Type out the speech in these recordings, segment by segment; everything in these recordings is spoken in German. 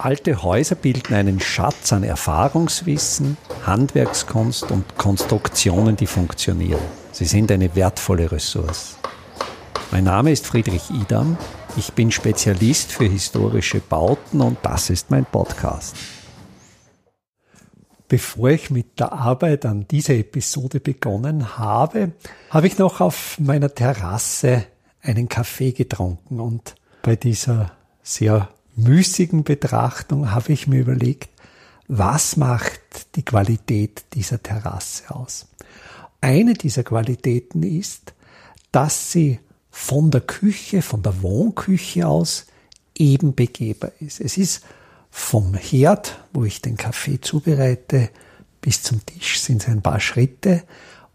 Alte Häuser bilden einen Schatz an Erfahrungswissen, Handwerkskunst und Konstruktionen, die funktionieren. Sie sind eine wertvolle Ressource. Mein Name ist Friedrich Idam. Ich bin Spezialist für historische Bauten und das ist mein Podcast. Bevor ich mit der Arbeit an dieser Episode begonnen habe, habe ich noch auf meiner Terrasse einen Kaffee getrunken und bei dieser sehr müßigen Betrachtung habe ich mir überlegt, was macht die Qualität dieser Terrasse aus? Eine dieser Qualitäten ist, dass sie von der Küche, von der Wohnküche aus eben begehbar ist. Es ist vom Herd, wo ich den Kaffee zubereite, bis zum Tisch sind es ein paar Schritte.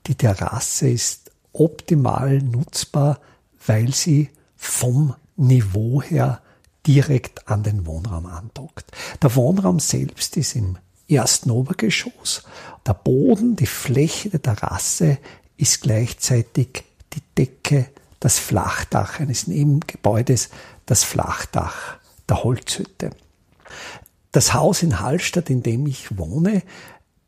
Die Terrasse ist optimal nutzbar, weil sie vom Niveau her direkt an den Wohnraum andockt. Der Wohnraum selbst ist im ersten Obergeschoss. Der Boden, die Fläche der Terrasse ist gleichzeitig die Decke, das Flachdach eines Nebengebäudes, das Flachdach der Holzhütte. Das Haus in Hallstatt, in dem ich wohne,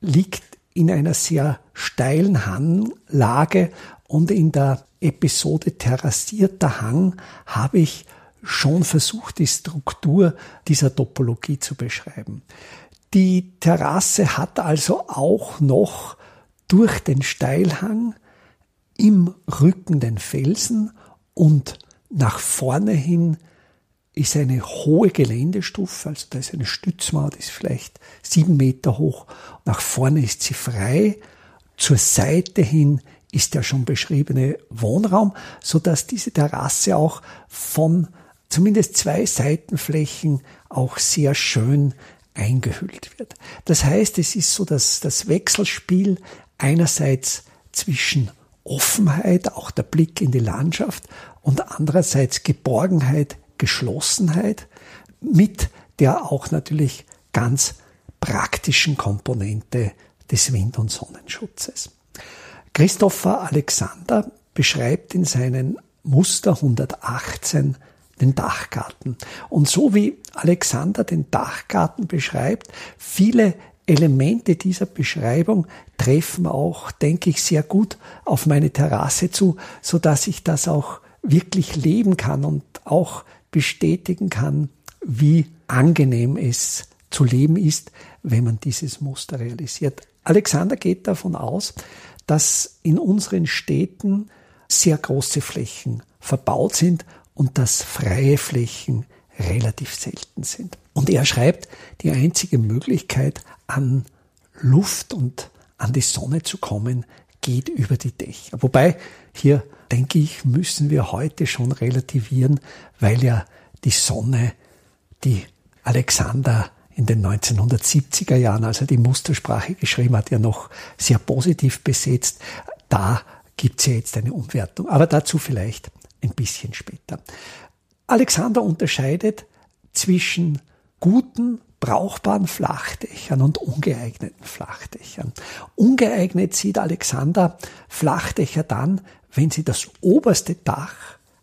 liegt in einer sehr steilen Hanglage und in der Episode Terrassierter Hang habe ich schon versucht, die Struktur dieser Topologie zu beschreiben. Die Terrasse hat also auch noch durch den Steilhang im Rücken den Felsen und nach vorne hin ist eine hohe Geländestufe, also da ist eine Stützmauer, die ist vielleicht sieben Meter hoch. Nach vorne ist sie frei. Zur Seite hin ist der schon beschriebene Wohnraum, so dass diese Terrasse auch von zumindest zwei Seitenflächen auch sehr schön eingehüllt wird. Das heißt, es ist so, dass das Wechselspiel einerseits zwischen Offenheit, auch der Blick in die Landschaft und andererseits Geborgenheit, Geschlossenheit mit der auch natürlich ganz praktischen Komponente des Wind- und Sonnenschutzes. Christopher Alexander beschreibt in seinen Muster 118 den Dachgarten. Und so wie Alexander den Dachgarten beschreibt, viele Elemente dieser Beschreibung treffen auch, denke ich, sehr gut auf meine Terrasse zu, so dass ich das auch wirklich leben kann und auch bestätigen kann, wie angenehm es zu leben ist, wenn man dieses Muster realisiert. Alexander geht davon aus, dass in unseren Städten sehr große Flächen verbaut sind und dass freie Flächen relativ selten sind. Und er schreibt, die einzige Möglichkeit an Luft und an die Sonne zu kommen, geht über die Dächer. Wobei hier, denke ich, müssen wir heute schon relativieren, weil ja die Sonne, die Alexander in den 1970er Jahren, als er die Mustersprache geschrieben hat, ja noch sehr positiv besetzt. Da gibt es ja jetzt eine Umwertung. Aber dazu vielleicht ein bisschen später. Alexander unterscheidet zwischen guten, brauchbaren Flachdächern und ungeeigneten Flachdächern. Ungeeignet sieht Alexander Flachdächer dann, wenn sie das oberste Dach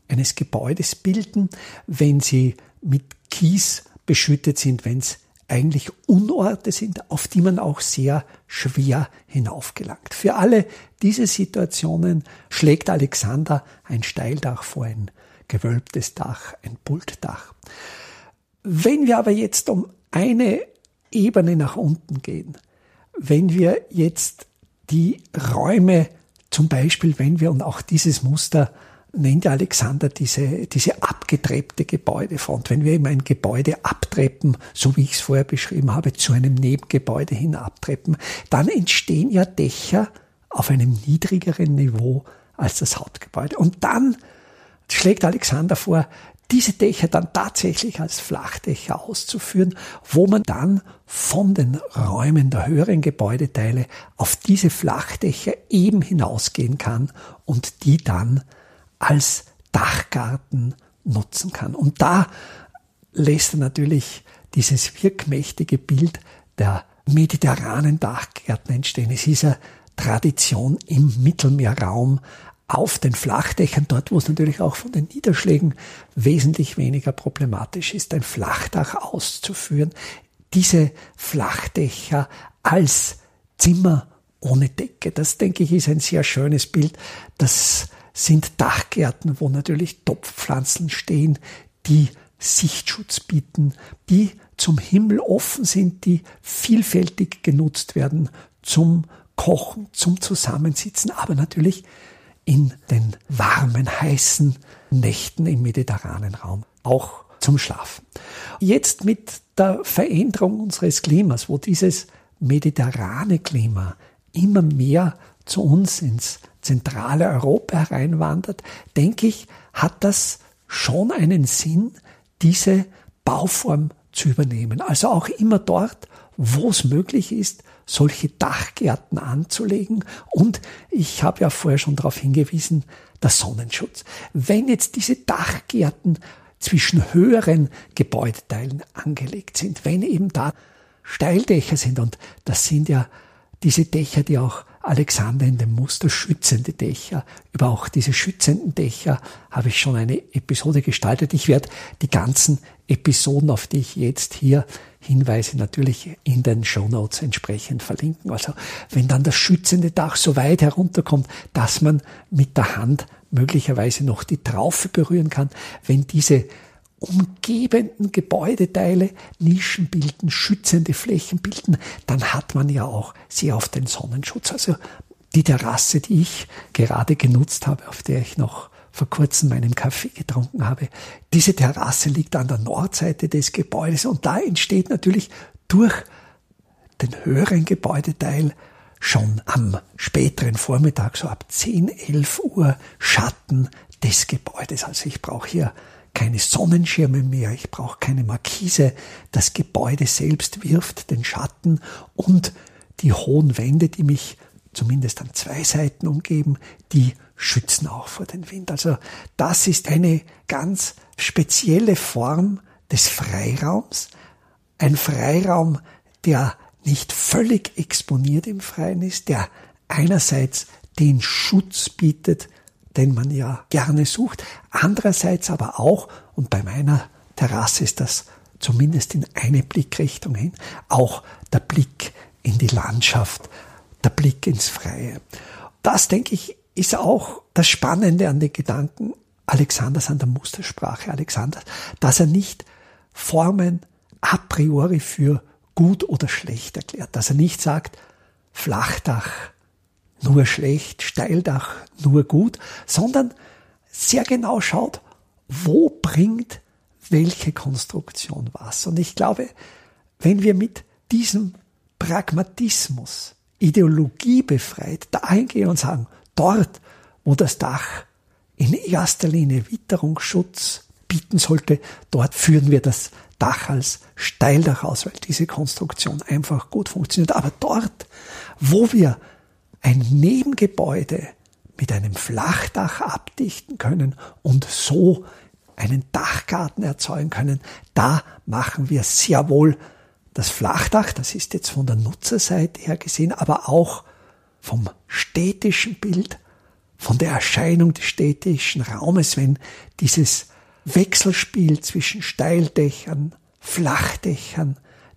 eines Gebäudes bilden, wenn sie mit Kies beschüttet sind, wenn es eigentlich Unorte sind, auf die man auch sehr schwer hinaufgelangt. Für alle diese Situationen schlägt Alexander ein Steildach vor, ein gewölbtes Dach, ein Pultdach. Wenn wir aber jetzt um eine Ebene nach unten gehen, wenn wir jetzt die Räume, zum Beispiel, wenn wir, und auch dieses Muster nennt Alexander diese, diese abgetreppte Gebäudefront. Wenn wir eben ein Gebäude abtreppen, so wie ich es vorher beschrieben habe, zu einem Nebengebäude hin abtreppen, dann entstehen ja Dächer auf einem niedrigeren Niveau als das Hauptgebäude. Und dann schlägt Alexander vor, diese Dächer dann tatsächlich als Flachdächer auszuführen, wo man dann von den Räumen der höheren Gebäudeteile auf diese Flachdächer eben hinausgehen kann und die dann als Dachgarten nutzen kann. Und da lässt er natürlich dieses wirkmächtige Bild der mediterranen Dachgärten entstehen. Es ist eine Tradition im Mittelmeerraum auf den Flachdächern, dort wo es natürlich auch von den Niederschlägen wesentlich weniger problematisch ist, ein Flachdach auszuführen. Diese Flachdächer als Zimmer ohne Decke. Das denke ich ist ein sehr schönes Bild. Das sind Dachgärten, wo natürlich Topfpflanzen stehen, die Sichtschutz bieten, die zum Himmel offen sind, die vielfältig genutzt werden zum Kochen, zum Zusammensitzen, aber natürlich in den warmen, heißen Nächten im mediterranen Raum auch zum Schlafen. Jetzt mit der Veränderung unseres Klimas, wo dieses mediterrane Klima immer mehr zu uns ins zentrale Europa hereinwandert, denke ich, hat das schon einen Sinn, diese Bauform zu übernehmen. Also auch immer dort, wo es möglich ist, solche Dachgärten anzulegen. Und ich habe ja vorher schon darauf hingewiesen, der Sonnenschutz. Wenn jetzt diese Dachgärten zwischen höheren Gebäudeteilen angelegt sind, wenn eben da Steildächer sind, und das sind ja diese Dächer, die auch Alexander in dem Muster schützende Dächer. Über auch diese schützenden Dächer habe ich schon eine Episode gestaltet. Ich werde die ganzen Episoden, auf die ich jetzt hier hinweise, natürlich in den Show Notes entsprechend verlinken. Also wenn dann das schützende Dach so weit herunterkommt, dass man mit der Hand möglicherweise noch die Traufe berühren kann, wenn diese umgebenden Gebäudeteile Nischen bilden, schützende Flächen bilden, dann hat man ja auch sehr auf den Sonnenschutz. Also die Terrasse, die ich gerade genutzt habe, auf der ich noch vor kurzem meinen Kaffee getrunken habe. Diese Terrasse liegt an der Nordseite des Gebäudes und da entsteht natürlich durch den höheren Gebäudeteil schon am späteren Vormittag, so ab 10, 11 Uhr, Schatten des Gebäudes. Also ich brauche hier keine Sonnenschirme mehr, ich brauche keine Markise. Das Gebäude selbst wirft den Schatten und die hohen Wände, die mich zumindest an zwei Seiten umgeben, die schützen auch vor den Wind. Also das ist eine ganz spezielle Form des Freiraums. Ein Freiraum, der nicht völlig exponiert im Freien ist, der einerseits den Schutz bietet, den man ja gerne sucht, andererseits aber auch, und bei meiner Terrasse ist das zumindest in eine Blickrichtung hin, auch der Blick in die Landschaft, der Blick ins Freie. Das, denke ich, ist auch das Spannende an den Gedanken Alexanders an der Mustersprache Alexanders, dass er nicht Formen a priori für gut oder schlecht erklärt, dass er nicht sagt, Flachdach nur schlecht, Steildach nur gut, sondern sehr genau schaut, wo bringt welche Konstruktion was. Und ich glaube, wenn wir mit diesem Pragmatismus, Ideologie befreit, dahin gehen und sagen, dort, wo das Dach in erster Linie Witterungsschutz bieten sollte, dort führen wir das Dach als Steildach aus, weil diese Konstruktion einfach gut funktioniert. Aber dort, wo wir ein Nebengebäude mit einem Flachdach abdichten können und so einen Dachgarten erzeugen können, da machen wir sehr wohl das Flachdach, das ist jetzt von der Nutzerseite her gesehen, aber auch vom städtischen Bild, von der Erscheinung des städtischen Raumes, wenn dieses Wechselspiel zwischen Steildächern, Flachdächern,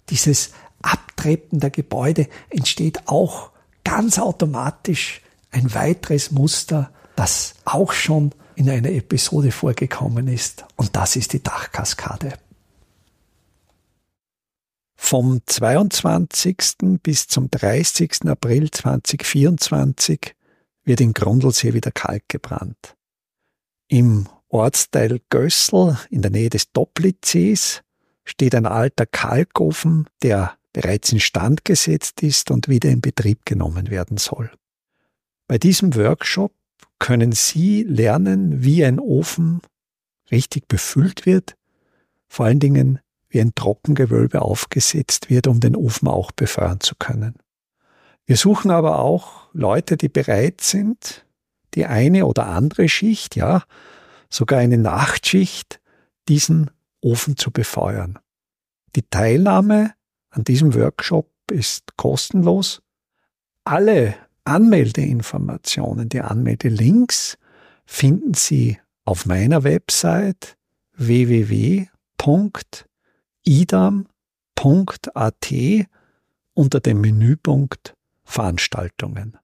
dieses Abtreppen der Gebäude entsteht auch ganz automatisch ein weiteres Muster, das auch schon in einer Episode vorgekommen ist, und das ist die Dachkaskade. Vom 22. bis zum 30. April 2024 wird in Grundlsee wieder Kalk gebrannt. Im Ortsteil Gössel in der Nähe des Doplitzsees steht ein alter Kalkofen, der bereits instand gesetzt ist und wieder in Betrieb genommen werden soll. Bei diesem Workshop können Sie lernen, wie ein Ofen richtig befüllt wird, vor allen Dingen wie ein Trockengewölbe aufgesetzt wird, um den Ofen auch befeuern zu können. Wir suchen aber auch Leute, die bereit sind, die eine oder andere Schicht, ja, sogar eine Nachtschicht, diesen Ofen zu befeuern. Die Teilnahme an diesem Workshop ist kostenlos. Alle Anmeldeinformationen, die Anmeldelinks finden Sie auf meiner Website www.idam.at unter dem Menüpunkt Veranstaltungen.